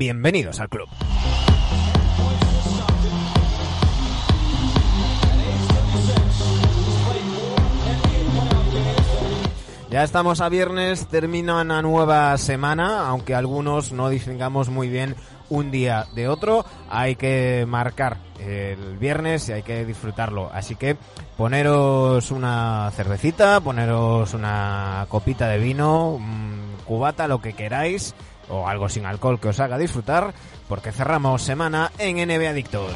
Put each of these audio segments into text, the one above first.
bienvenidos al club. Ya estamos a viernes, termina una nueva semana, aunque algunos no distingamos muy bien un día de otro, hay que marcar el viernes y hay que disfrutarlo. Así que poneros una cervecita, poneros una copita de vino, un cubata, lo que queráis, o algo sin alcohol que os haga disfrutar, porque cerramos semana en NB Adictos.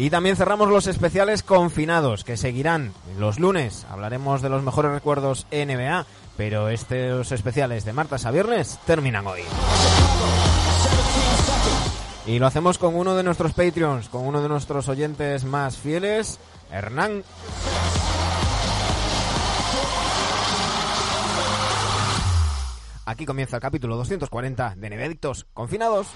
Y también cerramos los especiales confinados, que seguirán los lunes. Hablaremos de los mejores recuerdos NBA, pero estos especiales de martes a viernes terminan hoy. Y lo hacemos con uno de nuestros Patreons, con uno de nuestros oyentes más fieles, Hernán. Aquí comienza el capítulo 240 de Nevedictos Confinados.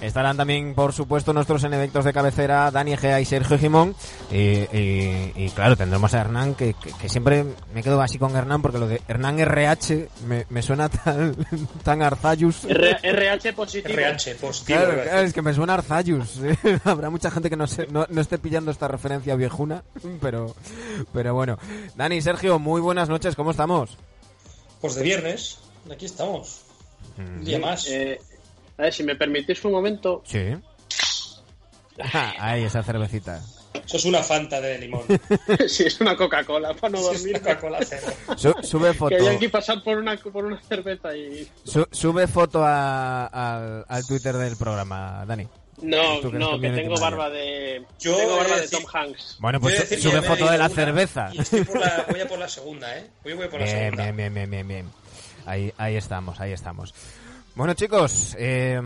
Estarán también, por supuesto, nuestros eventos de cabecera, Dani Egea y Sergio Jimón. Y, claro, tendremos a Hernán, que, siempre me quedo así con Hernán, porque lo de Hernán RH me, suena tan, tan Arzayus. RH positivo. RH positivo. Claro, es que me suena Arzayus. Habrá mucha gente que no, no, no, esté pillando esta referencia viejuna, pero, pero bueno. Dani, Sergio, muy buenas noches, ¿cómo estamos? Pues de viernes, aquí estamos. Un día más. Eh, a ver, si me permitís un momento. Sí. ahí, esa cervecita. Eso es una Fanta de limón. sí, es una Coca-Cola para no dormir. Coca-Cola cero. sube foto. Que hay que pasar por una, por una cerveza y. sube foto a, al Twitter del programa, Dani. No, no, que tengo barba de. Yo tengo barba de Tom Hanks. Bueno, pues sube foto de la cerveza. Y estoy por la, voy a por la segunda, ¿eh? Voy, voy por la segunda. Bien, bien, bien, bien, bien. Ahí, ahí estamos, ahí estamos. Bueno chicos, eh,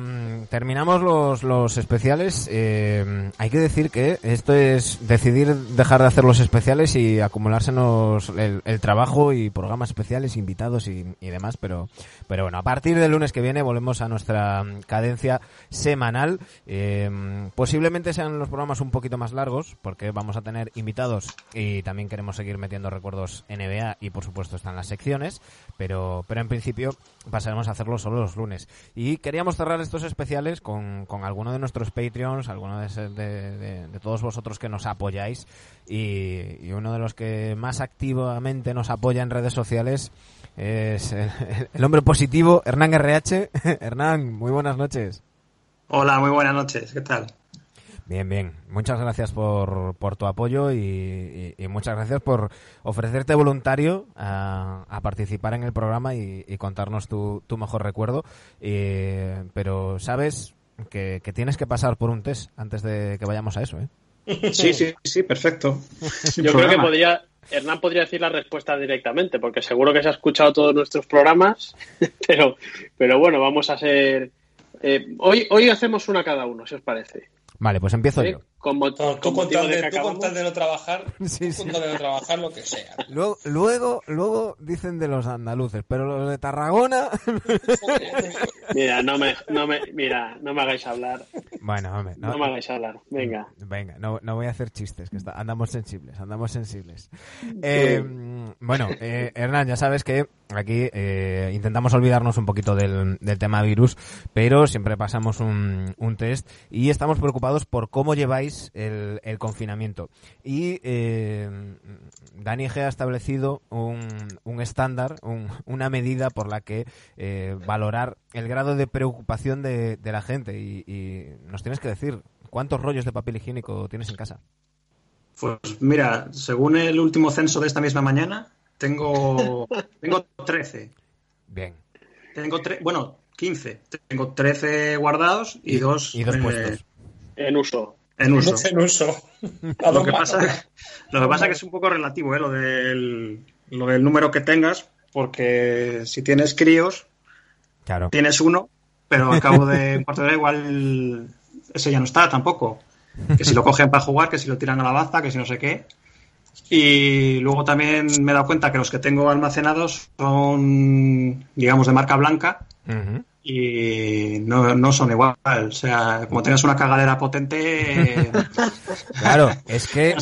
terminamos los, los especiales. Eh, hay que decir que esto es decidir dejar de hacer los especiales y acumulársenos el, el trabajo y programas especiales, invitados y, y, demás. Pero, pero bueno, a partir del lunes que viene volvemos a nuestra cadencia semanal. Eh, posiblemente sean los programas un poquito más largos porque vamos a tener invitados y también queremos seguir metiendo recuerdos NBA y por supuesto están las secciones. Pero, pero en principio pasaremos a hacerlo solo los lunes. Y queríamos cerrar estos especiales con, con alguno de nuestros Patreons, alguno de, de, todos vosotros que nos apoyáis y, uno de los que más activamente nos apoya en redes sociales es el, hombre positivo, Hernán RH. Hernán, muy buenas noches. Hola, muy buenas noches. ¿Qué tal? Bien, bien. Muchas gracias por, por tu apoyo y, muchas gracias por ofrecerte voluntario a, participar en el programa y, contarnos tu, tu, mejor recuerdo. pero sabes que, tienes que pasar por un test antes de que vayamos a eso, ¿eh? Sí, sí, sí, perfecto. Yo creo que podría, Hernán podría decir la respuesta directamente, porque seguro que se ha escuchado todos nuestros programas, pero, pero bueno, vamos a ser... Eh, hoy, hoy hacemos una cada uno, si os parece. Vale, pues empiezo yo. Como, tú, con tal de, no trabajar, sí, sí. de no trabajar lo que sea. Luego, luego, luego dicen de los andaluces, pero los de Tarragona. mira, no me, no me, mira, no me hagáis hablar. Bueno, hombre, no, me hagáis hablar. Venga. Venga, no, no voy a hacer chistes, que andamos sensibles, andamos sensibles. Eh, bueno, eh, Hernán, ya sabes que aquí eh, intentamos olvidarnos un poquito del, del tema virus, pero siempre pasamos un, un test y estamos preocupados por cómo lleváis el, confinamiento. Y eh, Dani G ha establecido un, un estándar, una medida por la que eh, valorar el grado de preocupación de, la gente. Y, nos tienes que decir, ¿cuántos rollos de papel higiénico tienes en casa? Pues mira, según el último censo de esta misma mañana, tengo, tengo 13. Bien. Tengo bueno, 15. Tengo 13 guardados y, dos, y dos eh, puestos. En uso. En uso. En uso. lo, que pasa, lo que pasa es que es un poco relativo, ¿eh? lo, del, lo del número que tengas, porque si tienes críos, claro. tienes uno, pero al cabo de un cuarto de hora igual ese ya no está tampoco. Que si lo cogen para jugar, que si lo tiran a la baza, que si no sé qué. Y luego también me he dado cuenta que los que tengo almacenados son, digamos, de marca blanca. Y no, no son igual. O sea, como tengas una cagadera potente. claro, es que,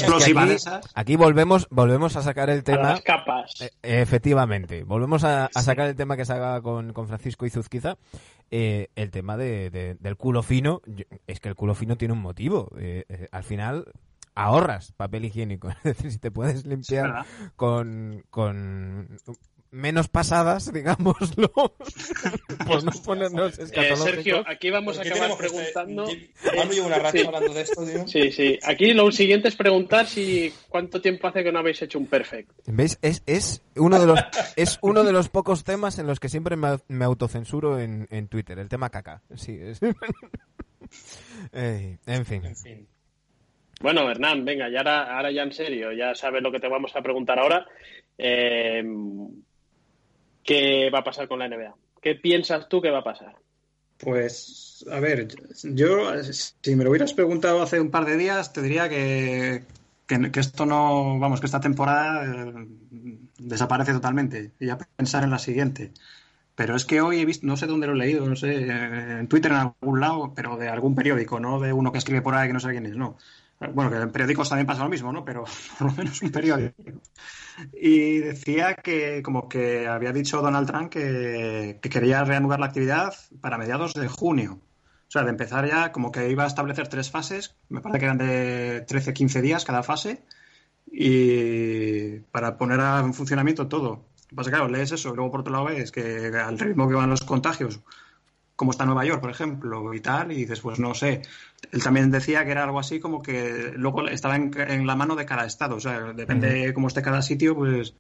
aquí, volvemos, volvemos a sacar el tema. las capas. Eh, efectivamente, volvemos a, sacar el tema que se haga con, con Francisco Izuzquiza. Eh, el tema de, del culo fino. Es que el culo fino tiene un motivo. Eh, eh, al final, ahorras papel higiénico. Es decir, si te puedes limpiar con, con menos pasadas, digámoslo, por no ponernos eh, Sergio, aquí vamos a acabar preguntando... llevo una racha hablando de esto, tío. Sí, sí. Aquí lo siguiente es preguntar si cuánto tiempo hace que no habéis hecho un perfect. ¿Veis? Es, es, uno, de los, es uno de los pocos temas en los que siempre me, autocensuro en, en, Twitter, el tema caca. Sí, es... en fin. En fin. Bueno, Hernán, venga, ya ahora, ahora ya en serio, ya sabes lo que te vamos a preguntar ahora. Eh, ¿Qué va a pasar con la NBA? ¿Qué piensas tú que va a pasar? Pues, a ver, yo, si me lo hubieras preguntado hace un par de días, te diría que, que, esto no, vamos, que esta temporada eh, desaparece totalmente y ya pensar en la siguiente. Pero es que hoy he visto, no sé dónde lo he leído, no sé, en Twitter en algún lado, pero de algún periódico, no de uno que escribe por ahí que no sé quién es, no. Bueno, que en periódicos también pasa lo mismo, ¿no? Pero por lo menos un periódico. Y decía que como que había dicho Donald Trump que, quería reanudar la actividad para mediados de junio. O sea, de empezar ya como que iba a establecer tres fases, me parece que eran de 13, 15 días cada fase, y para poner en funcionamiento todo. Lo que pasa claro, lees eso, y luego por otro lado ves que al ritmo que van los contagios, como está Nueva York, por ejemplo, y tal, y dices, pues no sé. Él también decía que era algo así como que luego estaba en, la mano de cada estado, o sea, depende de cómo esté cada sitio, pues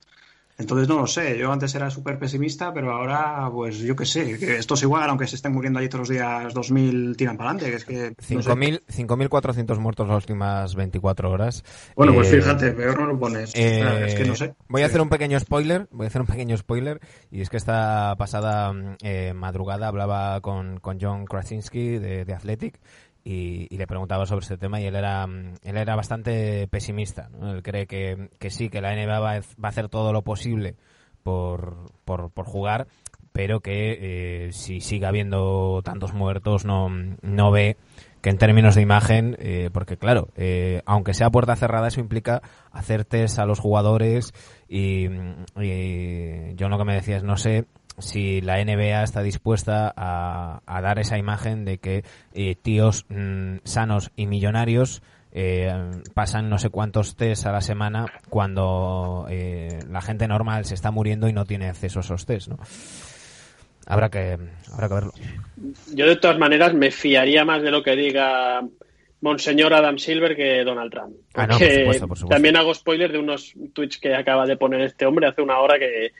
entonces no lo sé, yo antes era súper pesimista, pero ahora, pues yo qué sé, que esto es igual, aunque se estén muriendo allí todos los días 2.000 tiran para adelante, que es que... 5.400 muertos las últimas 24 horas. Bueno, pues eh, fíjate, peor no lo pones. es que no sé. Voy a hacer un pequeño spoiler, voy a hacer un pequeño spoiler, y es que esta pasada eh, madrugada hablaba con, con John Krasinski de, de Athletic, y, le preguntaba sobre este tema y él era, él era bastante pesimista. Él cree que, que, sí, que la NBA va, a hacer todo lo posible por, por, por jugar, pero que eh, si sigue habiendo tantos muertos no, no ve que en términos de imagen, eh, porque claro, eh, aunque sea puerta cerrada, eso implica hacer test a los jugadores y, y yo lo que me decía es, no sé si la NBA está dispuesta a, dar esa imagen de que eh, tíos mm, sanos y millonarios eh, pasan no sé cuántos test a la semana cuando eh, la gente normal se está muriendo y no tiene acceso a esos test, ¿no? Habrá que, habrá que verlo. Yo de todas maneras me fiaría más de lo que diga Monseñor Adam Silver que Donald Trump. Ah, por supuesto, por supuesto. También hago spoiler de unos tweets que acaba de poner este hombre hace una hora que,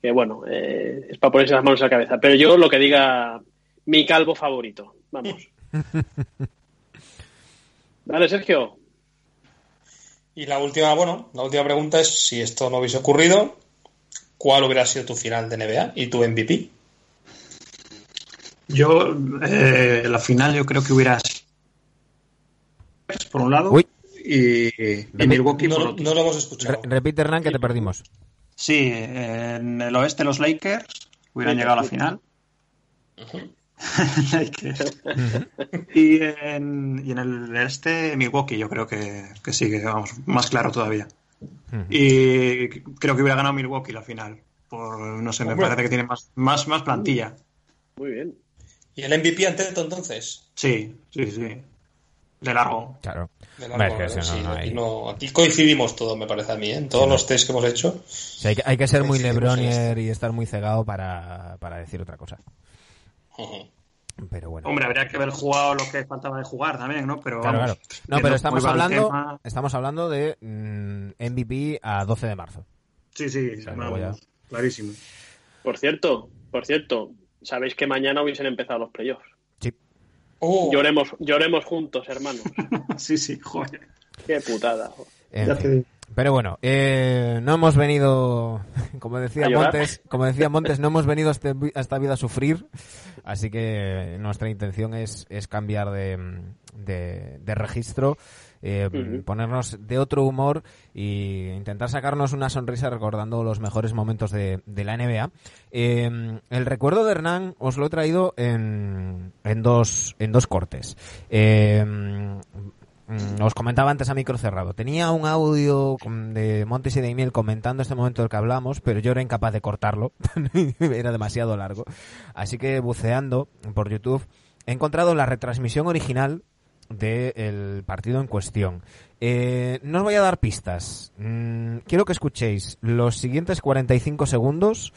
que bueno, eh, es para ponerse las manos a la cabeza. Pero yo lo que diga mi calvo favorito. Vamos. Vale, Sergio. Y la última, bueno, la última pregunta es si esto no hubiese ocurrido, ¿cuál hubiera sido tu final de NBA y tu MVP? Yo, eh, la final yo creo que hubiera por un lado y, y Milwaukee por otro. No lo hemos escuchado. repite, Hernán, que te perdimos. Sí, en el oeste los Lakers hubieran llegado a la final. y, en, y en el este Milwaukee yo creo que, sigue, vamos, más claro todavía. Y creo que hubiera ganado Milwaukee la final. Por, no sé, me parece que tiene más, más, más plantilla. Muy bien. ¿Y el MVP ante entonces? Sí, sí, sí. De largo. Claro. Aquí, coincidimos todos, me parece a mí, ¿eh? en todos los test que hemos hecho. hay, que, ser muy Lebronier y estar muy cegado para, decir otra cosa. Pero bueno. Hombre, habría que haber jugado lo que faltaba de jugar también, ¿no? Pero claro, No, pero estamos hablando, estamos hablando de MVP mm, a 12 de marzo. Sí, sí, clarísimo. Por cierto, por cierto, sabéis que mañana hubiesen empezado los playoffs. Oh. Lloremos, lloremos juntos, hermanos. sí, sí, joder. Qué putada. Pero bueno, eh, no hemos venido, como decía Montes, como decía Montes, no hemos venido este a esta vida a sufrir, así que nuestra intención es, es cambiar de, de, registro eh, ponernos de otro humor e intentar sacarnos una sonrisa recordando los mejores momentos de, la NBA. Eh, el recuerdo de Hernán os lo he traído en, en, dos, en dos cortes. Mm, os comentaba antes a micro cerrado. Tenía un audio de Montes y de Miel comentando este momento del que hablamos, pero yo era incapaz de cortarlo. era demasiado largo. Así que buceando por YouTube he encontrado la retransmisión original del partido en cuestión. Eh, no os voy a dar pistas. Mm, quiero que escuchéis los siguientes 45 segundos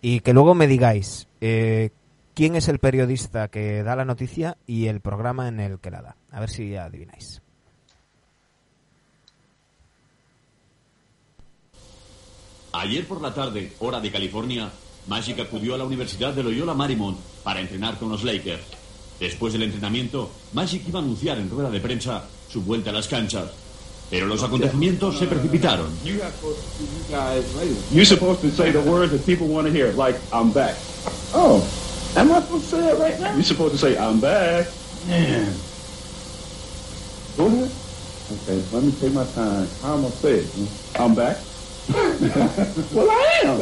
y que luego me digáis eh, quién es el periodista que da la noticia y el programa en el que la da. A ver si adivináis. Ayer por la tarde, hora de California, Magic acudió a la Universidad de Loyola Marymount para entrenar con los Lakers. Después del entrenamiento, Magic iba a anunciar en rueda de prensa su vuelta a las canchas. Pero los acontecimientos se precipitaron. You're supposed to say the words that people want to hear, like I'm back. Oh, am I supposed to say it right now? You're supposed to say I'm back. Man. Go ahead. Okay, let me take my time. How am I say it? I'm back. well, I am.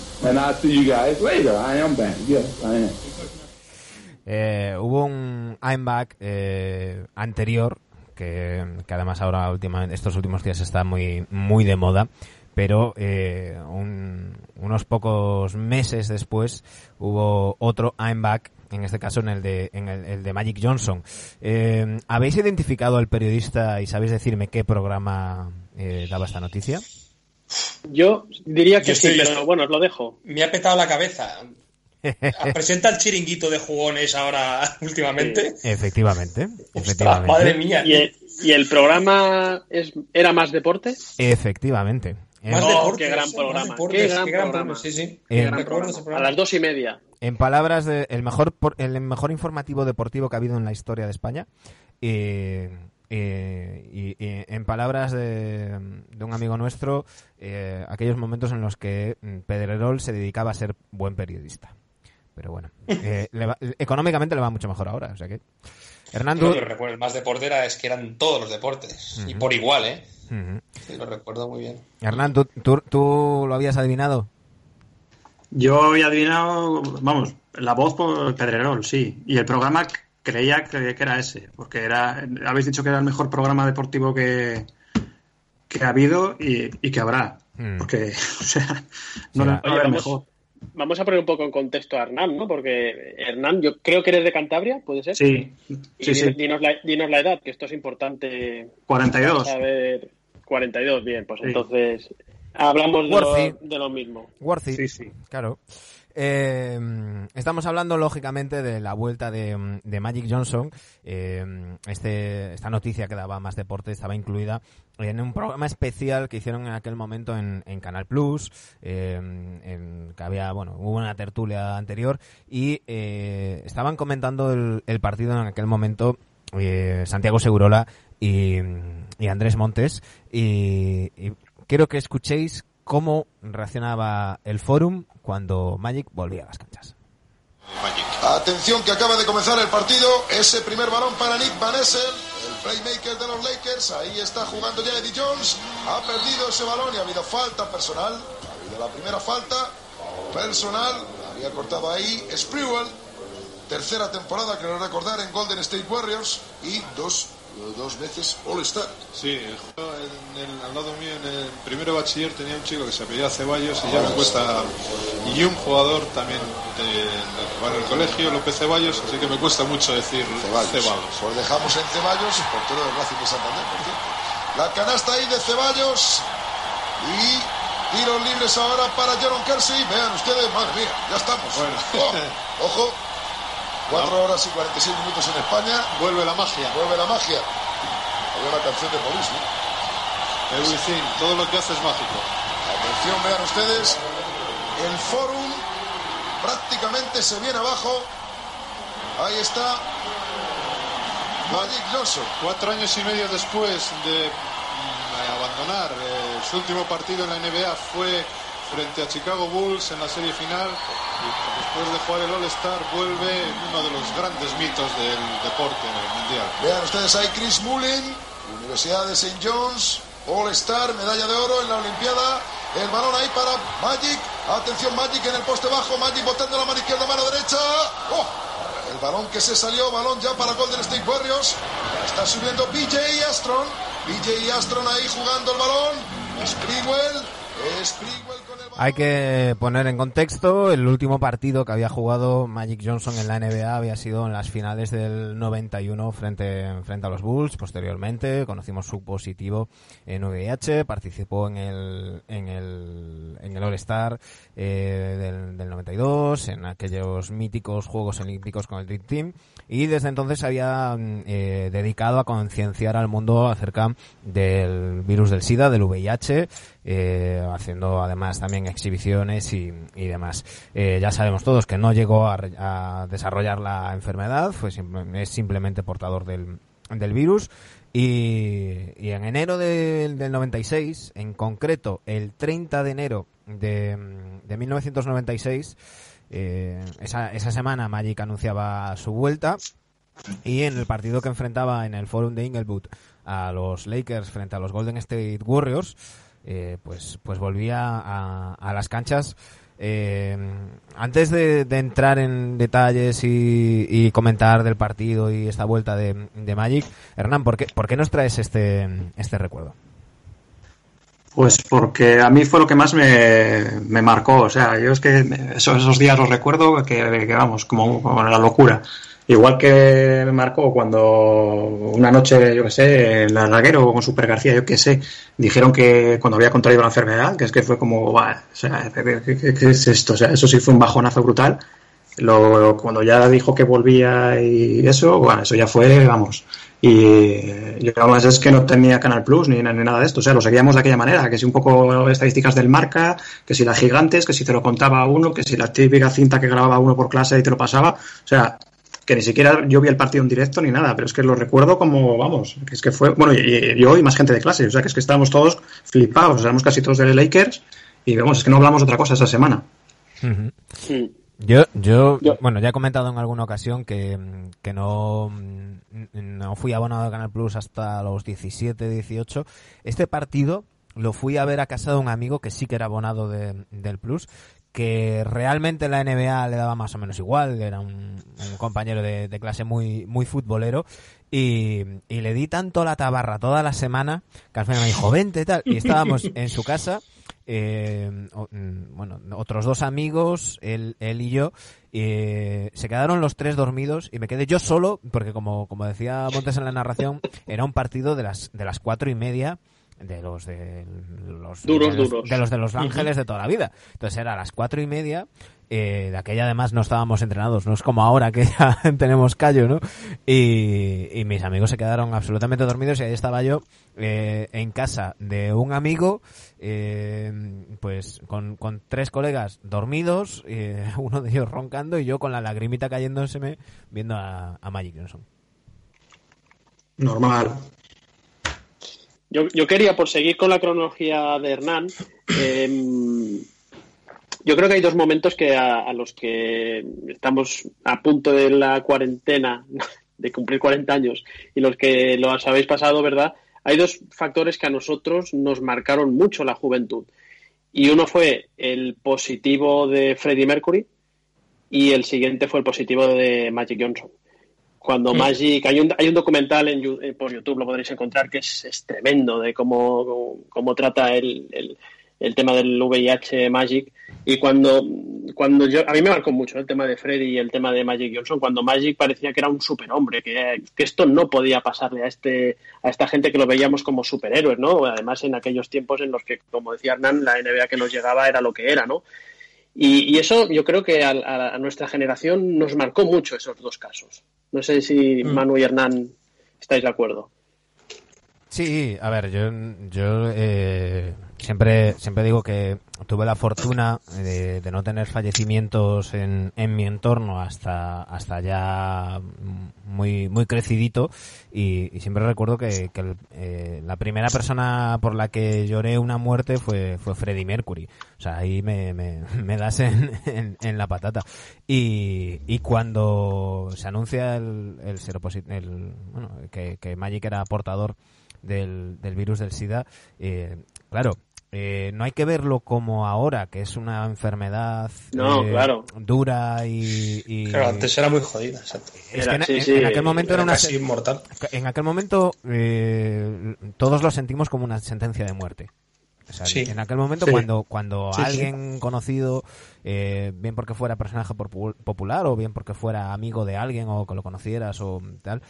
And I'll see you guys later. I am back. Yes, I am. Eh, hubo un I'm back eh, anterior que, que, además ahora últimamente estos últimos días está muy muy de moda pero eh, un, unos pocos meses después hubo otro I'm back en este caso en el de, en el, de Magic Johnson. ¿Habéis identificado al periodista y sabéis decirme qué programa daba esta noticia? Yo diría que sí, pero bueno, os lo dejo. Me ha petado la cabeza. Presenta el chiringuito de jugones ahora últimamente. Efectivamente, efectivamente. madre mía. ¿Y el, programa es, era más deporte? Efectivamente. Más deporte, qué gran programa. qué gran, programa. Sí, sí. A las dos y media. En palabras de el mejor el mejor informativo deportivo que ha habido en la historia de España. Y, en palabras de, un amigo nuestro, eh, aquellos momentos en los que Pedrerol se dedicaba a ser buen periodista. Pero bueno, eh, económicamente le va mucho mejor ahora. O sea que. Hernando. Lo que recuerdo más deporte era es que eran todos los deportes. Y por igual, ¿eh? lo recuerdo muy bien. Hernán, ¿tú, lo habías adivinado? Yo había adivinado, vamos, la voz por Pedrerol, sí. Y el programa creía que, era ese, porque era, habéis dicho que era el mejor programa deportivo que, que ha habido y, que habrá. Hmm. Porque, o sea, no, era mejor. Vamos a poner un poco en contexto a Hernán, ¿no? Porque Hernán, yo creo que eres de Cantabria, ¿puede ser? Sí. sí, sí. Dinos, la, dinos, la, edad, que esto es importante. 42. A ver, 42, bien, pues entonces hablamos de lo, de lo, mismo. Worthy. Sí, sí. Claro. Eh, estamos hablando lógicamente de la vuelta de, Magic Johnson. Eh, este, esta noticia que daba más deporte estaba incluida en un programa especial que hicieron en aquel momento en, Canal Plus. Eh, que había, bueno, hubo una tertulia anterior y estaban comentando el, partido en aquel momento Santiago Segurola y, Andrés Montes. y quiero que escuchéis cómo reaccionaba el Forum cuando Magic volvía a las canchas. Atención que acaba de comenzar el partido. Ese primer balón para Nick Van Essen, el playmaker de los Lakers. Ahí está jugando ya Eddie Jones. Ha perdido ese balón y ha habido falta personal. Ha habido la primera falta personal. Había cortado ahí Sprewell. Tercera temporada, quiero recordar, en Golden State Warriors. Y dos dos veces All-Star. Sí, al lado mío en el primero bachiller tenía un chico que se apellía Ceballos y ya me cuesta. Y un jugador también de, de, el colegio, López Ceballos, así que me cuesta mucho decir Ceballos. Pues dejamos en Ceballos, portero del Racing de Santander, por cierto. La canasta ahí de Ceballos y tiros libres ahora para Jaron Kersey. Vean ustedes, madre mía, ya estamos. Oh, ojo, 4 horas y 46 minutos en España. Vuelve la magia. Vuelve la magia. Había una canción de Maurice, ¿no? Everything, todo lo que hace es mágico. Atención, vean ustedes. El Forum prácticamente se viene abajo. Ahí está. Magic Johnson. Cuatro años y medio después de mm, abandonar eh, su último partido en la NBA fue frente a Chicago Bulls en la serie final. Después de jugar el All-Star, vuelve uno de los grandes mitos del deporte en el Mundial. Vean ustedes ahí Chris Mullin, Universidad de St. John's, All-Star, medalla de oro en la Olimpiada. El balón ahí para Magic. Atención Magic en el poste bajo. Magic botando la mano izquierda, mano derecha. ¡Oh! El balón que se salió, balón ya para Golden State Warriors. Está subiendo BJ Astron. BJ Astron ahí jugando el balón. Sprewell. Sprewell. Hay que poner en contexto el último partido que había jugado Magic Johnson en la NBA había sido en las finales del 91 frente, frente a los Bulls. Posteriormente conocimos su positivo en VIH, participó en el, en el, en el All-Star eh, del, del 92, en aquellos míticos Juegos Olímpicos con el Dream Team y desde entonces había mm, eh, dedicado a concienciar al mundo acerca del virus del SIDA, del VIH, eh, haciendo además también exhibiciones y, y demás. Eh, ya sabemos todos que no llegó a, a desarrollar la enfermedad, fue es simplemente portador del, del virus. Y, y en enero del- del 96, en concreto el 30 de enero de, de 1996, eh, esa, esa semana Magic anunciaba su vuelta y en el partido que enfrentaba en el Forum de Inglewood a los Lakers frente a los Golden State Warriors, eh, pues, pues volvía a, a las canchas. Eh, antes de, de entrar en detalles y, y comentar del partido y esta vuelta de, de Magic, Hernán, ¿por qué, ¿por qué nos traes este, este recuerdo? Pues porque a mí fue lo que más me, me marcó. O sea, yo es que esos, esos días los recuerdo que, que vamos, como, como la locura. Igual que me marcó cuando una noche, yo que sé, en la Raguero con Super García, yo que sé, dijeron que cuando había contraído la enfermedad, que es que fue como, "Buah, o sea, ¿qué, qué- qué es esto? O sea, eso sí fue un bajonazo brutal. Lo, cuando ya dijo que volvía y eso, bueno, eso ya fue, vamos. Y yo además es que no tenía Canal Plus ni, ni nada de esto, o sea, lo seguíamos de aquella manera, que si un poco estadísticas del marca, que si las gigantes, que si te lo contaba uno, que si la típica cinta que grababa uno por clase y te lo pasaba, o sea, que ni siquiera yo vi el partido en directo ni nada, pero es que lo recuerdo como, vamos, que es que fue, bueno, y, y yo y más gente de clase, o sea, que es que estábamos todos flipados, éramos casi todos de Lakers y vamos, es que no hablamos otra cosa esa semana. Mm. Yo, yo, Yo- bueno, ya he comentado en alguna ocasión que, que no, no fui abonado a Canal Plus hasta los 17, 18. Este partido lo fui a ver a casa de un amigo que sí que era abonado de- del Plus, que realmente la NBA le daba más o menos igual, era un, un compañero de, de clase muy, muy futbolero, y, y le di tanto la tabarra toda la semana que al final me dijo, vente y tal, y estábamos en su casa, eh, o- mm, bueno, otros dos amigos, él, él y yo, eh, se quedaron los tres dormidos y me quedé yo solo, porque como, como decía Montes en la narración, era un partido de las, de las cuatro y media de los de los Duros, de los, duros. de los de los ángeles de toda la vida entonces era a las cuatro y media eh, de aquella además no estábamos entrenados no es como ahora que ya tenemos callo no y, y mis amigos se quedaron absolutamente dormidos y ahí estaba yo eh, en casa de un amigo eh, pues con, con tres colegas dormidos eh, uno de ellos roncando y yo con la lagrimita cayéndoseme viendo a, a Magic Johnson Normal. Yo, quería, por seguir con la cronología de Hernán, em, yo creo que hay dos momentos que a los que estamos a punto de la cuarentena, de cumplir 40 años, y los que los habéis pasado, ¿verdad? Hay dos factores que a nosotros nos marcaron mucho la juventud. Y uno fue el positivo de Freddie Mercury y el siguiente fue el positivo de Magic Johnson cuando Magic hay un, hay un documental en, eh, por YouTube lo podréis encontrar que es, es tremendo de cómo, cómo, cómo trata el, el, el tema del VIH Magic. Y cuando cuando yo a mí me marcó mucho el tema de Freddy y el tema de Magic Johnson cuando Magic parecía que era un superhombre que, que esto no podía pasarle a este a esta gente que lo veíamos como superhéroes no además en aquellos tiempos en los que como decía Hernán la NBA que nos llegaba era lo que era no y, y eso yo creo que a, a- a nuestra generación nos marcó mucho esos dos casos. No sé si Manu y Hernán estáis de acuerdo. Sí, a ver, yo, yo eh, siempre, siempre digo que tuve la fortuna de, de no tener fallecimientos en, en mi entorno hasta, hasta ya muy, muy crecidito y, y siempre recuerdo que, que el- eh, la primera persona por la que lloré una muerte fue, fue Freddie Mercury. O sea, ahí me, me, me das en, en, la patata. Y, y cuando se anuncia el, el, el bueno, que, que Magic era portador del, del virus del SIDA, eh, claro, eh, no hay que verlo como ahora, que es una enfermedad No, eh, claro. dura y... y- Claro, antes era muy jodida, exacto. es Era- que en, sí, en- sí, en aquel momento era una casi inmortal. en aquel momento eh, todos lo sentimos como una sentencia de muerte. O sea, Sí. En aquel momento Sí. cuando cuando Sí, sí. alguien conocido, eh, bien porque fuera personaje popu- popular o bien porque fuera amigo de alguien o que lo conocieras o tal,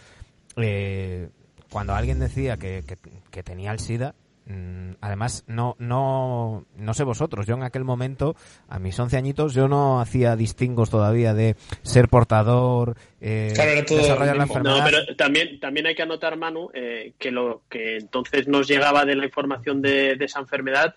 eh, cuando alguien decía que, que- que tenía el SIDA, mm, además no no no sé vosotros, yo en aquel momento a mis 11 añitos yo no hacía distingos todavía de ser portador, eh, Claro, era todo desarrollar la enfermedad. No, pero también, también hay que anotar, Manu, eh, que lo que entonces nos llegaba de la información de, de esa enfermedad,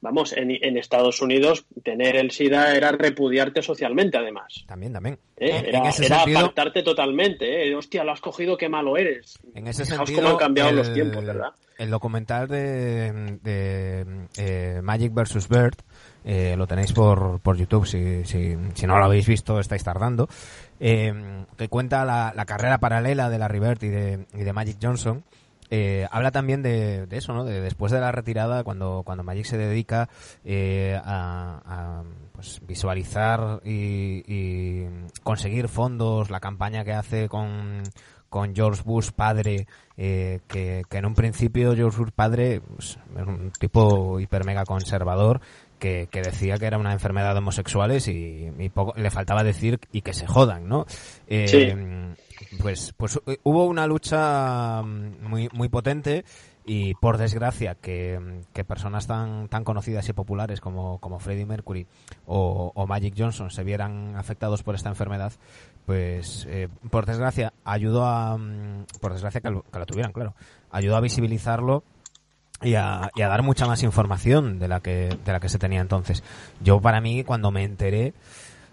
vamos, en, en Estados Unidos tener el SIDA era repudiarte socialmente, además. También, también. ¿eh? En- Era, en ese era sentido, apartarte totalmente. ¿eh? Hostia, lo has cogido, qué malo eres. en ese Fijaos sentido, cómo han cambiado el, los tiempos, ¿verdad? el documental de, de, eh, Magic vs. Bird eh, lo tenéis por, por YouTube, si, si, si no lo habéis visto estáis tardando, eh, que cuenta la, la carrera paralela de Larry Bird y de, y de Magic Johnson. Eh, habla también de, eso, ¿no? De después de la retirada, cuando, cuando Magic se dedica eh, a, pues, visualizar y, conseguir fondos, la campaña que hace con, con George Bush padre, eh, que, que en un principio George Bush padre pues, era un tipo hiper mega conservador que, que decía que era una enfermedad de homosexuales y, y poco, le faltaba decir y que se jodan, ¿no? Eh, Sí. Pues, pues eh, hubo una lucha mm, muy, muy potente y por desgracia que, que personas tan, tan conocidas y populares como, como Freddie Mercury o, o Magic Johnson se vieran afectados por esta enfermedad, pues eh, por desgracia ayudó a, mm, por desgracia que lo, que lo tuvieran, claro, ayudó a visibilizarlo y a, y a dar mucha más información de la que de la que se tenía entonces. Yo para mí cuando me enteré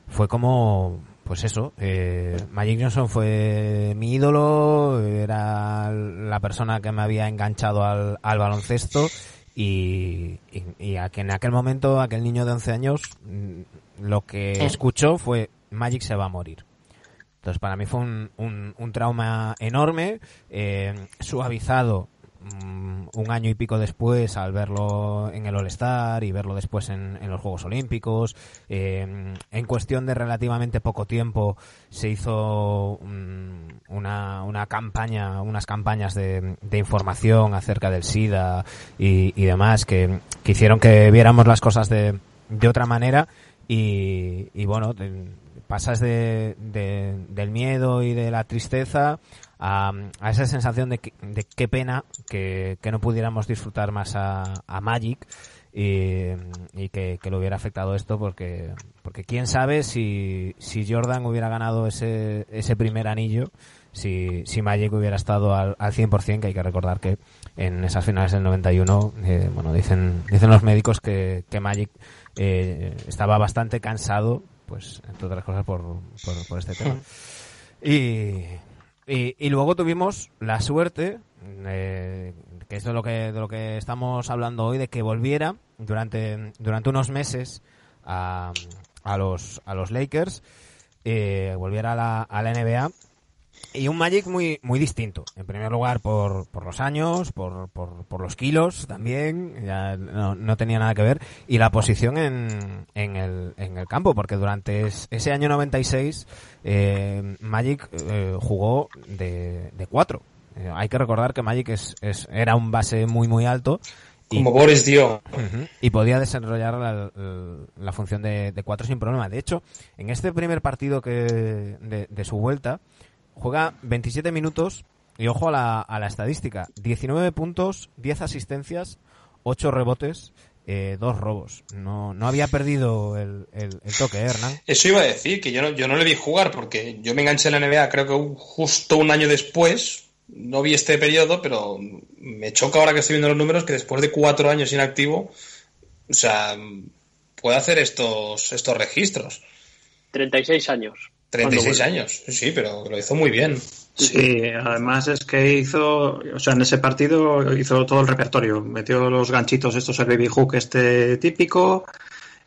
fue como pues eso, eh, Magic Johnson fue mi ídolo, era la persona que me había enganchado al, al baloncesto y, y, y a que en aquel momento, aquel niño de 11 años, mm, lo que escuchó fue Magic se va a morir. Entonces para mí fue un, un, un trauma enorme, eh, suavizado mm, un año y pico después al verlo en el All-Star y verlo después en, en los Juegos Olímpicos. Eh, en cuestión de relativamente poco tiempo se hizo mm, una, una campaña, unas campañas de, de información acerca del SIDA y, demás que, que hicieron que viéramos las cosas de, de otra manera y, y bueno, pasas de- del miedo y de la tristeza a, a esa sensación de, que- de qué pena que, que no pudiéramos disfrutar más a, a Magic y, y que, que lo hubiera afectado esto porque porque quién sabe si, si Jordan hubiera ganado ese, ese primer anillo si, si Magic hubiera estado al, al 100% que hay que recordar que en esas finales del 91 eh, bueno dicen dicen los médicos que, que Magic eh, estaba bastante cansado pues entre otras cosas por, por, por este tema. Y, y, y luego tuvimos la suerte, eh, que es de lo que, de lo que estamos hablando hoy, de que volviera durante, durante unos meses a, a, los, a los Lakers, eh, volviera a la, a la NBA. Y un Magic muy muy distinto. En primer lugar, por, por los años, por, por, por los kilos también, ya no, no tenía nada que ver. Y la posición en, en, el, en el campo, porque durante es- ese año 96, eh, Magic eh, jugó de, de cuatro. Eh, hay que recordar que Magic es, es, era un base muy muy alto. y- Como Boris dio. Y podía desarrollar la, la función de, de cuatro sin problema. De hecho, en este primer partido que de, de su vuelta, juega 27 minutos y ojo a la, a la estadística. 19 puntos, 10 asistencias, 8 rebotes, eh, 2 robos. No, no había perdido el, el, el toque, ¿eh, Hernán? Eso iba a decir, que yo no, yo no le vi jugar porque yo me enganché en la NBA creo que un- justo un año después, no vi este periodo, pero me choca ahora que estoy viendo los números que después de cuatro años inactivo, o sea, puede hacer estos, estos registros. 36 años. 36 años, sí, pero lo hizo muy bien. Sí, además es que hizo, o sea, en ese partido hizo todo el repertorio. Metió los ganchitos estos, el baby hook este típico,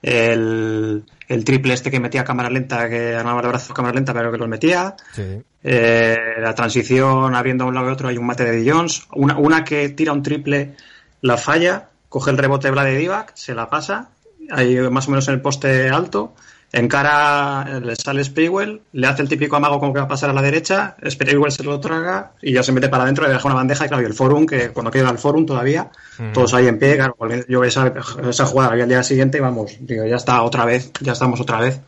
el, el triple este que metía a cámara lenta, que armaba el brazo a cámara lenta, pero que los metía. Eh, la transición abriendo a un lado y otro hay un mate de Jones. Una, una que tira un triple, la falla, coge el rebote de de Divac, se la pasa, ahí más o menos en el poste alto encara, le sale Sprewell, le hace el típico amago como que va a pasar a la derecha, Sprewell se lo traga y ya se mete para adentro y deja una bandeja y claro, y el Forum, que cuando queda el Forum todavía, todos ahí en pie, claro, yo esa, esa jugada había el día siguiente y vamos, digo, ya está otra vez, ya estamos otra vez.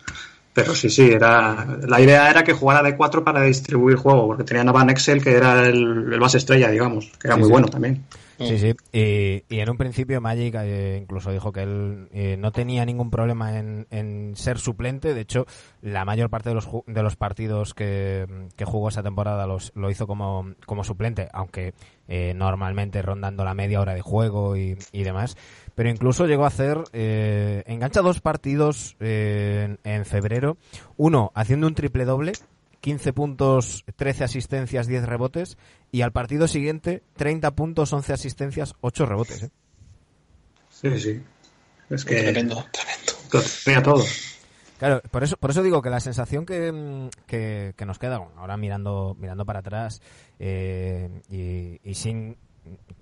Pero sí, sí, era la idea era que jugara de 4 para distribuir juego, porque tenían a Van Excel, que era el, base estrella, digamos, que era muy bueno también. Sí, sí. Y, en un principio Magic eh, incluso dijo que él eh, no tenía ningún problema en, en, ser suplente. De hecho, la mayor parte de los, de los partidos que, que jugó esa temporada los, lo hizo como, como suplente, aunque eh, normalmente rondando la media hora de juego y, y demás. Pero incluso llegó a hacer, eh, engancha dos partidos en, en febrero. Uno haciendo un triple doble 15 puntos, 13 asistencias, 10 rebotes. Y al partido siguiente, 30 puntos, 11 asistencias, 8 rebotes. ¿eh? Sí, sí. Es que. Tremendo, tremendo. todo. Claro, por eso, por eso digo que la sensación que, que, que nos queda, ahora mirando, mirando para atrás eh, y, y, sin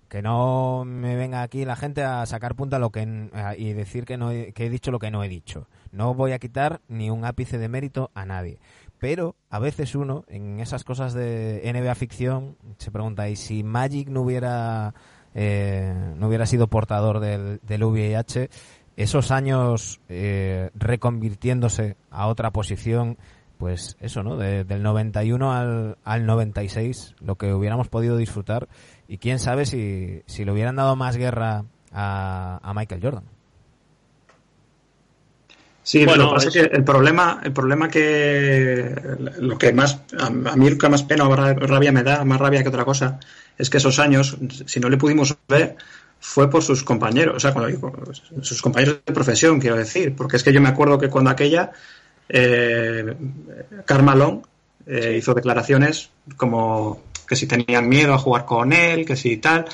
que no me venga aquí la gente a sacar punta lo que y decir que no que he dicho lo que no he dicho. No voy a quitar ni un ápice de mérito a nadie. Pero a veces uno, en esas cosas de NBA ficción, se pregunta, ¿y si Magic no hubiera, eh, no hubiera sido portador del, del VIH, esos años eh, reconvirtiéndose a otra posición, pues eso, ¿no? De, del 91 al, al 96, lo que hubiéramos podido disfrutar, y quién sabe si, si le hubieran dado más guerra a, a Michael Jordan. Sí, bueno, lo que pasa es que el problema, el problema que lo que más a, mí lo que más pena o rabia me da, más rabia que otra cosa, es que esos años, si no le pudimos ver, fue por sus compañeros, o sea, cuando digo, sus compañeros de profesión, quiero decir, porque es que yo me acuerdo que cuando aquella eh, Carmalón eh, hizo declaraciones como que si tenían miedo a jugar con él, que si tal,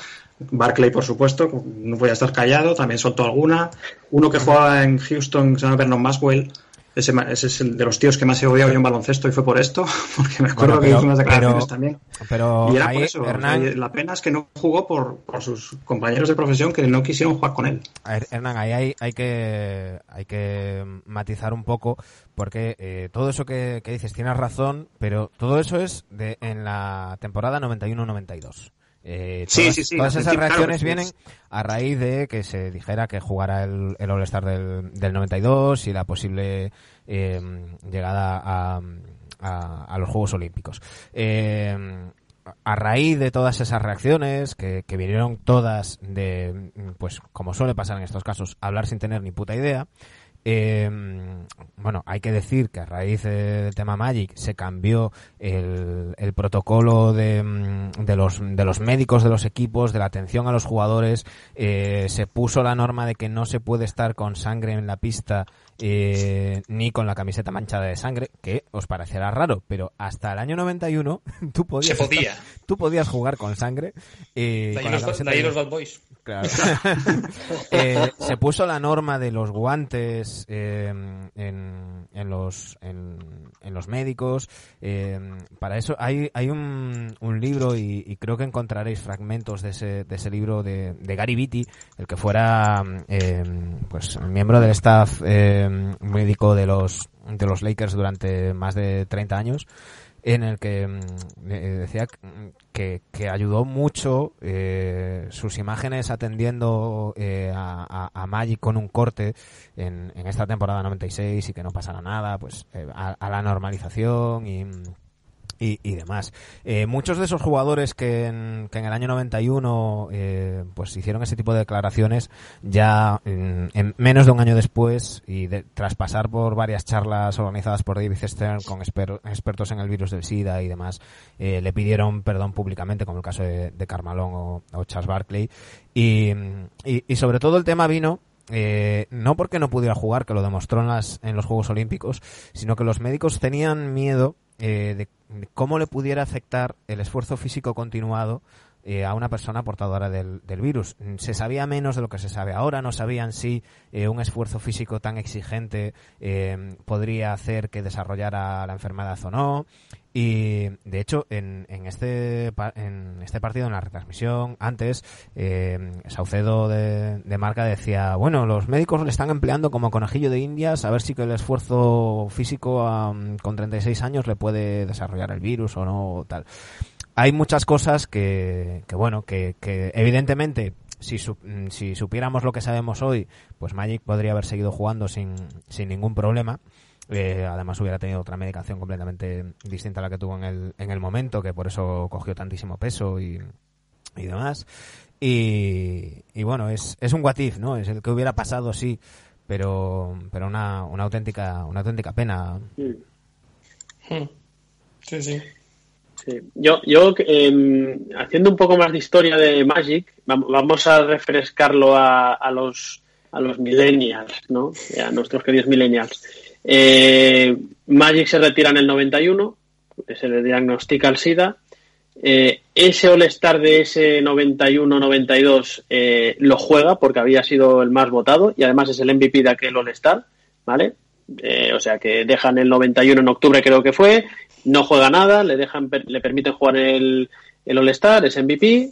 Barclay, por supuesto, no voy a estar callado, también soltó alguna. Uno que jugaba en Houston, se llama Vernon Maxwell, ese, ese, es el de los tíos que más he odiado yo en baloncesto y fue por esto, porque me acuerdo bueno, pero, que hizo unas declaraciones pero, también. Pero y era ahí, por eso. Hernán, la pena es que no jugó por, por, sus compañeros de profesión que no quisieron jugar con él. A ver, Hernán, ahí hay, hay, que, hay que matizar un poco, porque eh, todo eso que, que, dices tienes razón, pero todo eso es de, en la temporada 91-92. Eh, sí, todas, sí, sí, todas esas reacciones vienen a raíz de que se dijera que jugara el, el All-Star del, del 92 y la posible eh, llegada a, a, a, los Juegos Olímpicos. Eh, a raíz de todas esas reacciones, que, que, vinieron todas de, pues como suele pasar en estos casos, hablar sin tener ni puta idea, eh, bueno, hay que decir que a raíz del tema Magic se cambió el, el protocolo de, de, los, de los médicos de los equipos, de la atención a los jugadores, eh, se puso la norma de que no se puede estar con sangre en la pista eh, ni con la camiseta manchada de sangre, que os parecerá raro, pero hasta el año 91 tú podías, se podía. Estar, tú podías jugar con sangre. Eh, de ahí, con los, de ahí los Bad Boys. Claro. eh, se puso la norma de los guantes eh, en, en, los, en, en los médicos. Eh, para eso hay, hay un, un libro y, y, creo que encontraréis fragmentos de ese, de ese libro de, de Gary Beatty, el que fuera eh, pues miembro del staff médico de los, de los Lakers durante más de 30 años en el que mm, eh, decía que, que, ayudó mucho eh, sus imágenes atendiendo eh, a, a, Magic con un corte en, en, esta temporada 96 y que no pasara nada, pues eh, a, a, la normalización y, y, y demás. Eh, muchos de esos jugadores que en, que en el año 91 eh, pues hicieron ese tipo de declaraciones ya en, en menos de un año después y de- tras pasar por varias charlas organizadas por David Stern con exper- expertos en el virus del SIDA y demás, eh, le pidieron perdón públicamente, como el caso de, de Carmalón o, Charles Barkley. Y, y, y sobre todo el tema vino eh, no porque no pudiera jugar, que lo demostró en, las, en los Juegos Olímpicos, sino que los médicos tenían miedo eh, de cómo le pudiera afectar el esfuerzo físico continuado eh, a una persona portadora del, virus. Se sabía menos de lo que se sabe ahora, no sabían si eh, un esfuerzo físico tan exigente eh, podría hacer que desarrollara la enfermedad o no. Y de hecho, en, en, este, en este partido, en la retransmisión, antes, eh, Saucedo de, de Marca decía, bueno, los médicos le están empleando como conejillo de indias a ver si que el esfuerzo físico am, con 36 años le puede desarrollar el virus o no, tal. Hay muchas cosas que, que bueno, que, que evidentemente si, si supiéramos lo que sabemos hoy, pues Magic podría haber seguido jugando sin, sin ningún problema. Eh, además hubiera tenido otra medicación completamente distinta a la que tuvo en el, en el momento, que por eso cogió tantísimo peso y, y demás. Y, y bueno, es, es un what if, ¿no? Es el que hubiera pasado, sí, pero, pero una, una auténtica, una auténtica pena. Sí, sí. Sí. Yo, yo eh, haciendo un poco más de historia de Magic, vam- vamos a refrescarlo a, a los a los millennials, ¿no? A nuestros queridos millennials. Eh, Magic se retira en el 91, se le diagnostica el SIDA. Eh, ese All-Star de ese 91-92 eh, lo juega porque había sido el más votado y además es el MVP de aquel All-Star, ¿vale? Eh, o sea que dejan el 91 en octubre creo que fue, no juega nada, le dejan le permiten jugar el, el All-Star, es MVP,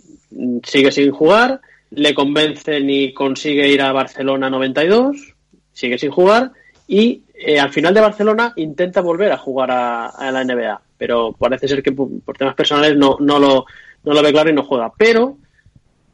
sigue sin jugar, le convencen y consigue ir a Barcelona 92, sigue sin jugar y eh, al final de Barcelona intenta volver a jugar a, a la NBA, pero parece ser que por, por temas personales no, no, lo, no lo ve claro y no juega. Pero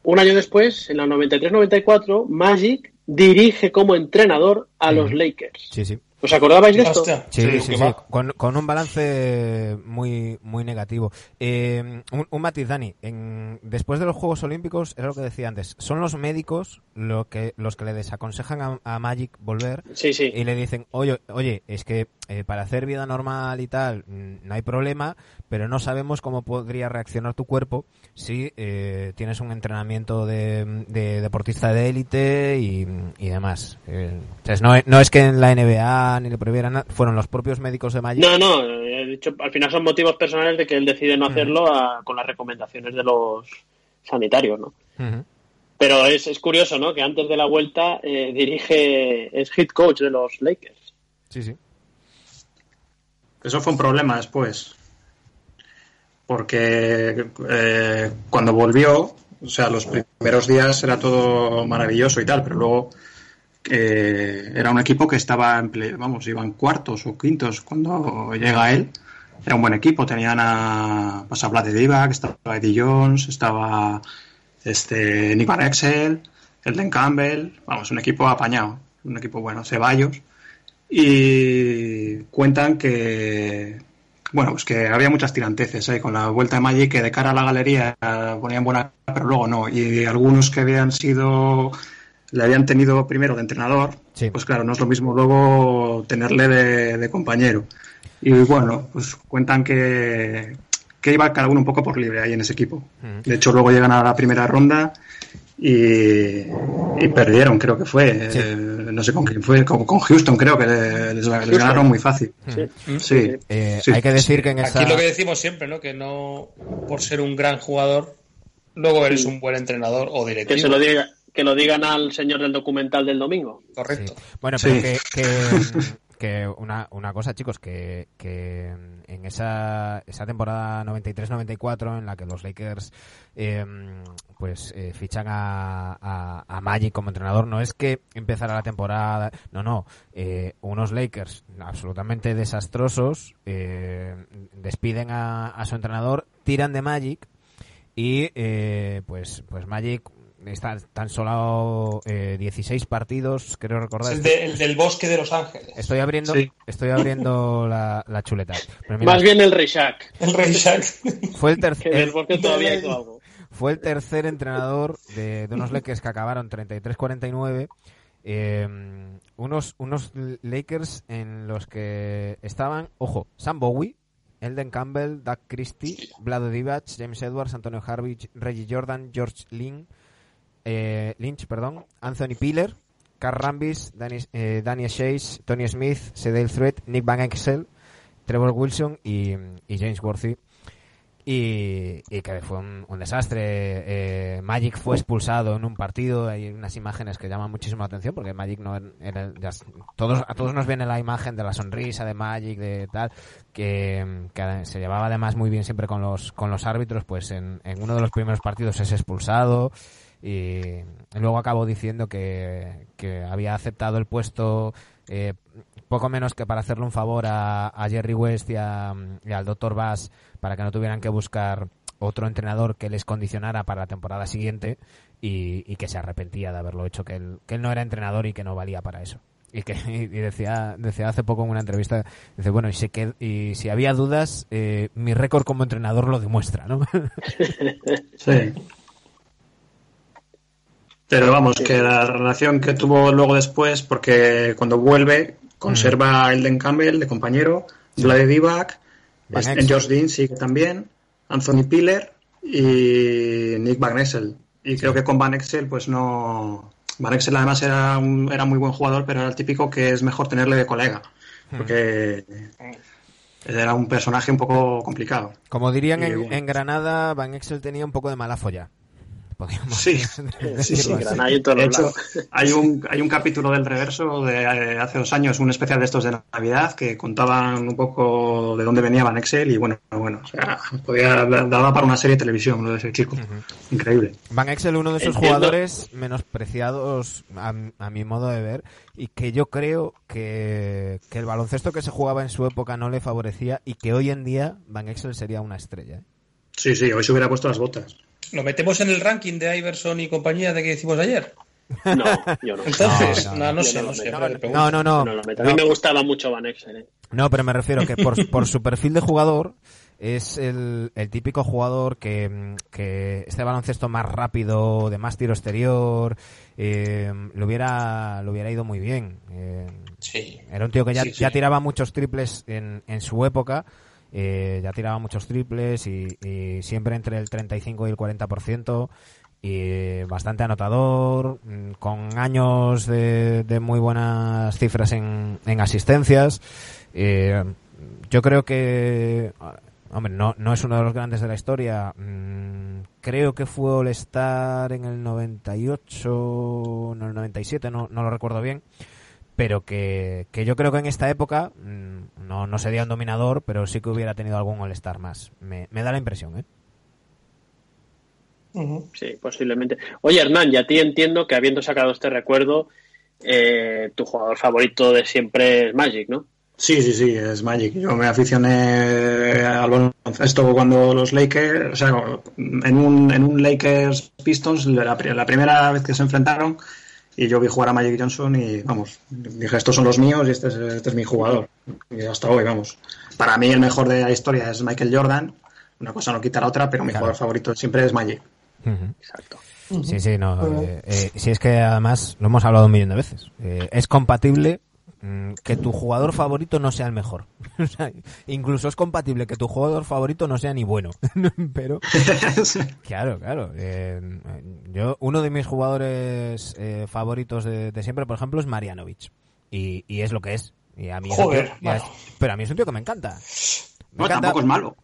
un año después, en la 93-94, Magic dirige como entrenador a los Lakers. Sí, sí. ¿Os acordabais de esto? Sí, sí, sí, va. Con, con un balance muy muy negativo. Eh, un, un matiz, Dani. En, después de los Juegos Olímpicos, era lo que decía antes, son los médicos lo que, los que le desaconsejan a, a Magic volver Sí, sí. y le dicen, oye, oye es que eh, para hacer vida normal y tal mm, no hay problema, pero no sabemos cómo podría reaccionar tu cuerpo si eh, tienes un entrenamiento de, de deportista de élite y, y demás. Eh, entonces, no, no es que en la NBA ni le prohibieran nada, fueron los propios médicos de Magic. No, no, he dicho, al final son motivos personales de que él decide no hacerlo a- con las recomendaciones de los sanitarios, ¿no? Pero es, es curioso, ¿no? Que antes de la vuelta eh, dirige, es head coach de los Lakers. Sí, sí. Eso fue un problema después. Porque eh, cuando volvió, o sea, los primeros días era todo maravilloso y tal, pero luego eh, era un equipo que estaba, en vamos, iban cuartos o quintos cuando llega él. Era un buen equipo, tenían a, pues a Vlad Divac, estaba Eddie Jones, estaba este Nick Van Exel, Elden Campbell, vamos, un equipo apañado, un equipo bueno, Ceballos y cuentan que bueno pues que había muchas tiranteces ¿eh? con la vuelta de Magic que de cara a la galería ponían buena cara, pero luego no y algunos que habían sido le habían tenido primero de entrenador Sí. pues claro no es lo mismo luego tenerle de, de compañero y bueno pues cuentan que que iba cada uno un poco por libre ahí en ese equipo de hecho luego llegan a la primera ronda y, y perdieron, creo que fue. Sí. Eh, no sé con quién fue, con, con Houston creo que les, les ganaron muy fácil. Sí. Sí. Eh, Sí. hay que decir que en esa... Aquí lo que decimos siempre, ¿no? Que no por ser un gran jugador, luego eres un buen entrenador o directivo. Que se lo diga, que lo digan al señor del documental del domingo. Correcto. Sí. Bueno, pero Sí. que, que, que una, una cosa, chicos, que, que en esa, esa temporada 93-94 en la que los Lakers eh, pues eh, fichan a, a, Magic como entrenador, no es que empezara la temporada, no, no, eh, unos Lakers absolutamente desastrosos eh, despiden a, a su entrenador, tiran de Magic y eh, pues, pues Magic está tan solo eh, 16 partidos, creo recordar. Es el, de- el del bosque de Los Ángeles. Estoy abriendo, Sí. estoy abriendo la, la chuleta. Pero mira, Más bien el Rishak, El Rey Shaq. fue el tercer, del bosque todavía hizo algo. fue el tercer entrenador de, de unos Lakers que acabaron 33-49. eh, unos, unos Lakers en los que estaban, ojo, Sam Bowie, Elden Campbell, Doug Christie, Vlado Divac, James Edwards, Antonio Harvey, Reggie Jordan, George Lynn, eh, Lynch, perdón, Anthony Piller, Carl Rambis, Danny, eh, Danny Chase, Tony Smith, Sedale Threat, Nick Van Exel, Trevor Wilson y, James Worthy. Y, que fue un, un desastre. Eh, Magic fue expulsado en un partido. Hay unas imágenes que llaman muchísimo la atención porque Magic no era. ya- todos, a todos nos viene la imagen de la sonrisa de Magic, de tal, que, que se llevaba además muy bien siempre con los, con los árbitros. Pues en, en uno de los primeros partidos es expulsado. Y luego acabó diciendo que, que había aceptado el puesto eh, poco menos que para hacerle un favor a, a Jerry West y, a- y al Dr. Bass para que no tuvieran que buscar otro entrenador que les condicionara para la temporada siguiente y, y que se arrepentía de haberlo hecho, que él, que él no era entrenador y que no valía para eso. Y que y decía, decía hace poco en una entrevista, dice, bueno, y, si, que, y si había dudas, eh, mi récord como entrenador lo demuestra, ¿no? Sí. Pero vamos, que la relación que tuvo luego después, porque cuando vuelve, conserva a Elden Campbell de compañero, Vlade Divac. Josh Dean sigue también, Anthony Piller y Nick Van Exel. Y creo que con Van Exel, pues no. Van Exel además era un era muy buen jugador, pero era el típico que es mejor tenerle de colega. Porque era un personaje un poco complicado. Como dirían Y en, bueno. en Granada, Van Exel tenía un poco de mala folla. Podríamos Sí, sí, sí, así. Granada y en todos De hecho, hay un, hay un capítulo del reverso de eh, hace dos años, un especial de estos de Navidad, que contaban un poco de dónde venía Van Excel y bueno, bueno, o sea, podía, daba para una serie de televisión lo de ese chico. Increíble. Van Exel, uno de esos Entiendo. jugadores menospreciados a, a mi modo de ver y que yo creo que, que el baloncesto que se jugaba en su época no le favorecía y que hoy en día Van Exel sería una estrella. ¿eh? Sí, sí, hoy se hubiera puesto las botas. ¿Lo metemos en el ranking de Iverson y compañía de que hicimos ayer? No, yo no. Entonces, No, no, no, no, yo sé, no no, sé. No. A mí no. me gustaba mucho Van Exel. ¿eh? No, pero me refiero que por, por su perfil de jugador es el, el típico jugador que, que este baloncesto más rápido, de más tiro exterior, eh, lo hubiera lo hubiera ido muy bien. Eh, Sí. Era un tío que ya, Sí, sí. ya tiraba muchos triples en, en su época, eh, ya tiraba muchos triples y, y siempre entre el 35 y el 40%, y bastante anotador, mm, con años de, de muy buenas cifras en, en asistencias. Eh, yo creo que, hombre, no, no es uno de los grandes de la historia. mm, creo que fue All-Star en el 98, no el 97, no, no lo recuerdo bien pero que, que yo creo que en esta época mm, no, no sería un dominador, pero sí que hubiera tenido algún All-Star más. Me, me da la impresión, ¿eh? Sí, posiblemente. Oye, Hernán, y a ti entiendo que habiendo sacado este recuerdo, eh, tu jugador favorito de siempre es Magic, ¿no? Sí, sí, sí, es Magic. Yo me aficioné al baloncesto cuando los Lakers, o sea, en un, en un Lakers Pistons, la primera vez que se enfrentaron, y yo vi jugar a Magic Johnson y, vamos, dije, estos son los míos y este es, este es mi jugador. Y hasta hoy, vamos. Para mí el mejor de la historia es Michael Jordan, una cosa no quita la otra, pero mi Claro. jugador favorito siempre es Magic. Exacto. Sí, sí, no. eh, eh, si es que además lo hemos hablado un millón de veces. Eh, es compatible que tu jugador favorito no sea el mejor. O sea, incluso es compatible que tu jugador favorito no sea ni bueno. Pero Claro, claro. Eh, yo, uno de mis jugadores eh, favoritos de, de siempre, por ejemplo, es Marianovic. Y, y es lo que es. Y a mí es es- pero a mí es un tío que me encanta. Me No, encanta- tampoco es malo.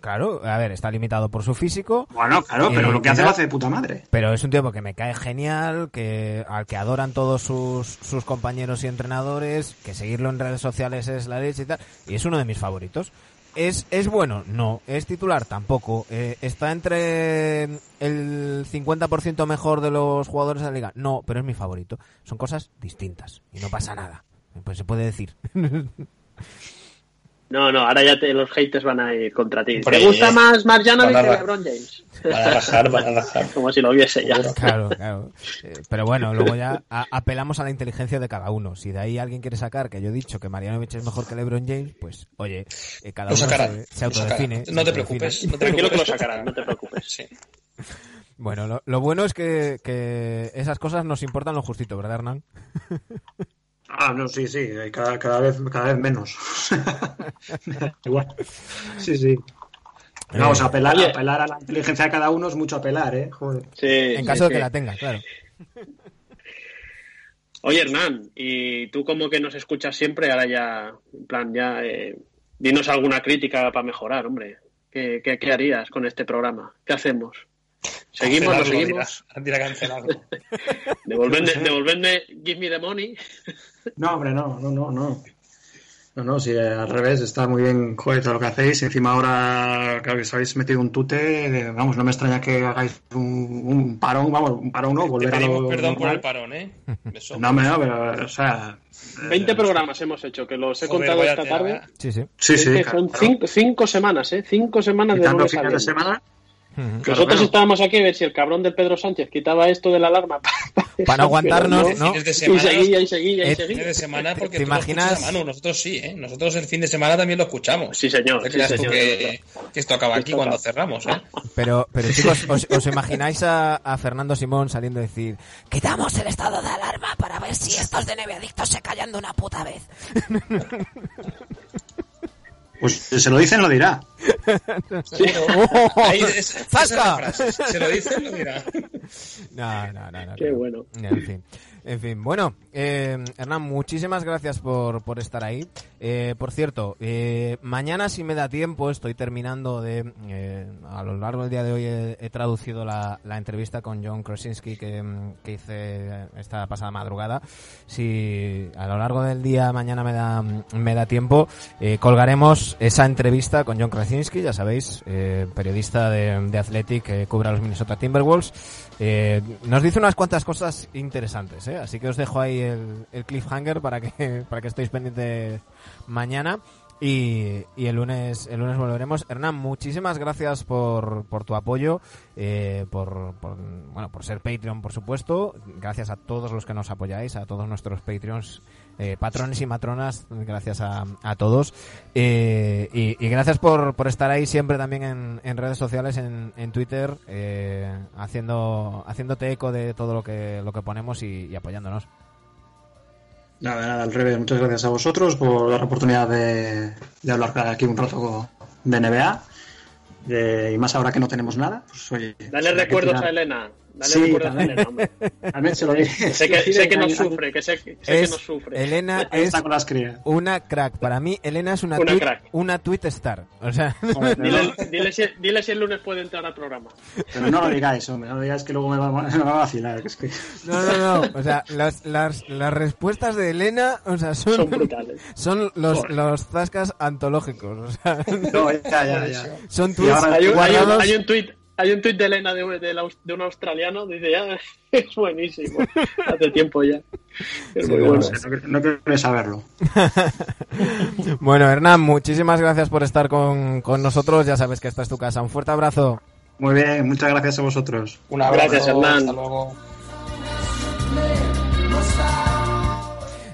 Claro, a ver, está limitado por su físico. Bueno, claro, pero Eh, lo que hace lo hace de puta madre. Pero es un tipo que me cae genial, que al que adoran todos sus, sus compañeros y entrenadores, que seguirlo en redes sociales es la leche y tal, y es uno de mis favoritos. ¿Es, es bueno? No. ¿Es titular? Tampoco. Eh, ¿Está entre el 50% mejor de los jugadores de la liga? No, pero es mi favorito. Son cosas distintas y no pasa nada. Pues se puede decir. No, no, ahora ya te, los haters van a ir contra ti. Hombre, ¿Te gusta eh, más Marjanovic van a que LeBron James? Van a rajar, van a rajar. Como si lo viese ya. Claro, claro. Eh, Pero bueno, luego ya a- apelamos a la inteligencia de cada uno. Si de ahí alguien quiere sacar que yo he dicho que Marianovic es mejor que LeBron James, pues oye, eh, cada Lo uno sacarán. se, se autodefine. se No te preocupes. No te Tranquilo que lo preocupes. sacarán, no te preocupes. Sí. Bueno, lo, lo bueno es que, que esas cosas nos importan lo justito, ¿verdad, Hernán? Ah, no, sí, sí, cada, cada vez, cada vez menos. Igual. Sí, sí. Vamos, Eh, apelar, apelar a la inteligencia de cada uno es mucho apelar, ¿eh? Joder. Sí, En sí, caso de sí. que la tenga, claro. Oye, Hernán, y tú como que nos escuchas siempre, ahora ya, en plan, ya, eh, dinos alguna crítica para mejorar, hombre. ¿Qué, qué, qué harías con este programa? ¿Qué hacemos? ¿Seguimos, no seguimos? Dirá cancelarlo. Devolvedme, devolvedme, give me the money. No, hombre, no, no, no, no. No, no, sí, al revés, está muy bien, joder, todo lo que hacéis. Encima ahora, claro, que os habéis metido un tute, eh, vamos, no me extraña que hagáis un, un parón, vamos, un parón no, Te volver a pedimos lo perdón por normal. el parón, ¿eh? Eso. No, no, pero, o sea... eh, 20 programas hemos hecho, que los he Joder, contado esta tela, tarde. ¿eh? Sí, sí. Sí, sí, que son claro. cinco, cinco semanas, ¿eh? Cinco semanas de lunes a de viernes. semana, Nosotros estábamos aquí a ver si el cabrón de Pedro Sánchez quitaba esto de la alarma Para aguantarnos, pero ¿no? Fines de Y semana, seguía, y seguía, y Eh, seguía. de semana porque ¿Te imaginas? Manu, nosotros sí, ¿eh? Nosotros el fin de semana también lo escuchamos. Sí, señor, No sí, señor, que, que esto acaba aquí Esto cuando acaba. cerramos, ¿eh? Pero, pero chicos, ¿os, os imagináis a, a Fernando Simón saliendo a decir quitamos el estado de alarma para ver si estos de adictos se callan de una puta vez? pues si se lo dicen, lo dirá. Ahí es, esa es ¡Zasca! frase. Se lo dicen, lo dirá. No, no, no, no. Qué no. bueno. En fin. En fin, bueno, eh, Hernán, muchísimas gracias por, por estar ahí. Eh, por cierto, eh, mañana si me da tiempo, estoy terminando de... eh, a lo largo del día de hoy he, traducido la, la entrevista con John Krasinski que, mm, que hice esta pasada madrugada. Si a lo largo del día mañana me da, me da tiempo, eh, colgaremos esa entrevista con John Krasinski, ya sabéis, eh, periodista de, de Athletic que cubre a los Minnesota Timberwolves. Eh, nos dice unas cuantas cosas interesantes, ¿eh? así que os dejo ahí el, el cliffhanger para que para que estéis pendientes mañana y, y el lunes el lunes volveremos. Hernán, muchísimas gracias por, por tu apoyo, eh, por, por bueno por ser Patreon, por supuesto. Gracias a todos los que nos apoyáis, a todos nuestros Patreons, eh, patrones y matronas, gracias a, a todos. Eh, y, y gracias por, por estar ahí siempre también en, en redes sociales, en, en Twitter, eh, haciendo haciéndote eco de todo lo que lo que ponemos y, y apoyándonos. Nada, nada, al revés. Muchas gracias a vosotros por dar la oportunidad de, de hablar aquí un rato de NBA. De- y más ahora que no tenemos nada. Pues, oye, Dale recuerdos tirar. a Elena. Dale Sí, también. Elena, hombre. También se lo dije. Sé que, sé que no sufre, que sé, sé que Es- no sufre. Elena es está con las crías. una crack. Para mí, Elena es una, Una tweet, crack. una tweet star. O sea, Joder, Dile, dile si, dile si el lunes puede entrar al programa. pero no lo digáis, hombre. No lo digáis que luego me va, me va a vacilar. que es que... no, no, no. O sea, las, las, las respuestas de Elena, o sea, son, Son brutales. son los, Joder. los zascas antológicos. O sea, No, ya, ya, ya. son tweets Hay un, hay un, hay un tuit hay un tuit de Elena de, de, la- de un australiano, dice ya, es buenísimo. Hace tiempo ya. Es Sí, muy bueno. No, quiero- no quiero saberlo. Bueno, Hernán, muchísimas gracias por estar con, con nosotros. Ya sabes que esta es tu casa. Un fuerte abrazo. Muy bien, muchas gracias a vosotros. Un abrazo. Gracias, Hernán. Hasta luego.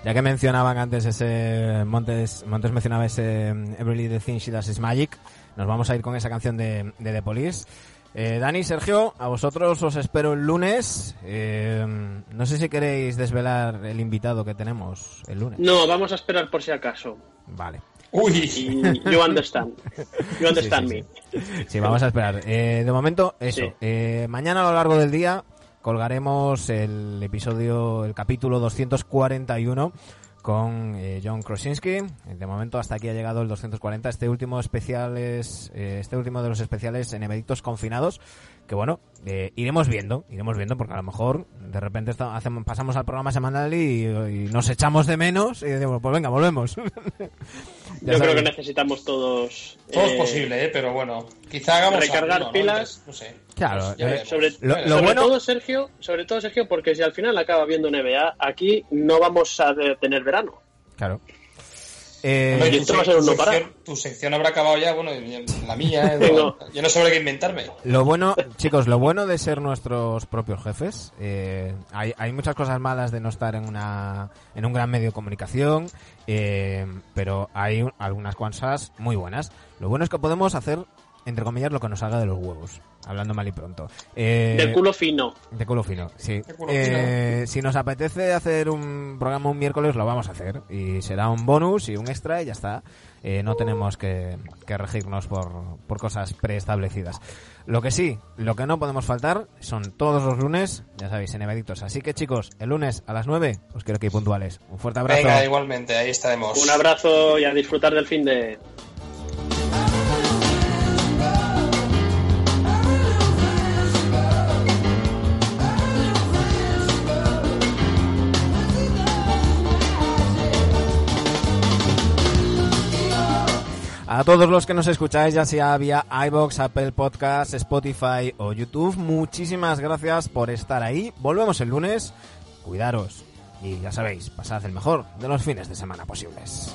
Ya que mencionaban antes ese Montes, Montes mencionaba ese Everly the Thing She Does Is Magic, nos vamos a ir con esa canción de, de The Police. Eh, Dani, Sergio, a vosotros os espero el lunes. Eh, no sé si queréis desvelar el invitado que tenemos el lunes. No, vamos a esperar por si acaso. Vale. Uy. Y you understand. You understand Sí, sí, me. Sí, vamos a esperar. Eh, de momento, eso. Sí. Eh, mañana a lo largo del día colgaremos el episodio, el capítulo 241 con eh, John Krasinski. De momento hasta aquí ha llegado el 240. Este último especial es, eh, este último de los especiales en Emeritos Confinados. Que bueno, eh, iremos viendo, iremos viendo, porque a lo mejor de repente hacemos, pasamos al programa semanal y, y nos echamos de menos y decimos, pues venga, volvemos. Yo creo que necesitamos todos. Todo es eh, posible, ¿eh? Pero bueno, quizá hagamos recargar pilas. Entonces, No sé. Claro, Ya eh. Sobre, Lo- Ya lo sobre bueno- todo Sergio, sobre todo Sergio, porque si al final acaba viendo NBA, aquí no vamos a tener verano. Claro. Eh, tu, no sección, tu sección habrá acabado ya, bueno, la mía, eh, yo no sé qué inventarme. Lo bueno, chicos, lo bueno de ser nuestros propios jefes, eh, hay, hay muchas cosas malas de no estar en una en un gran medio de comunicación, eh, pero hay un- algunas cosas muy buenas. Lo bueno es que podemos hacer, entre comillas, lo que nos salga de los huevos, hablando mal y pronto. Eh, De culo fino. de culo fino, sí. Culo Eh, si nos apetece hacer un programa un miércoles, lo vamos a hacer. Y será un bonus y un extra y ya está. Eh, no tenemos que, que regirnos por, por cosas preestablecidas. Lo que sí, lo que no podemos faltar son todos los lunes, ya sabéis, en Evaditos. Así que chicos, el lunes a las 9 os quiero que ir puntuales. Un fuerte abrazo. Venga, igualmente, ahí estaremos. Un abrazo y a disfrutar del fin de. A todos los que nos escucháis, ya sea vía iBox, Apple Podcasts, Spotify o YouTube, muchísimas gracias por estar ahí. Volvemos el lunes. Cuidaros y ya sabéis, pasad el mejor de los fines de semana posibles.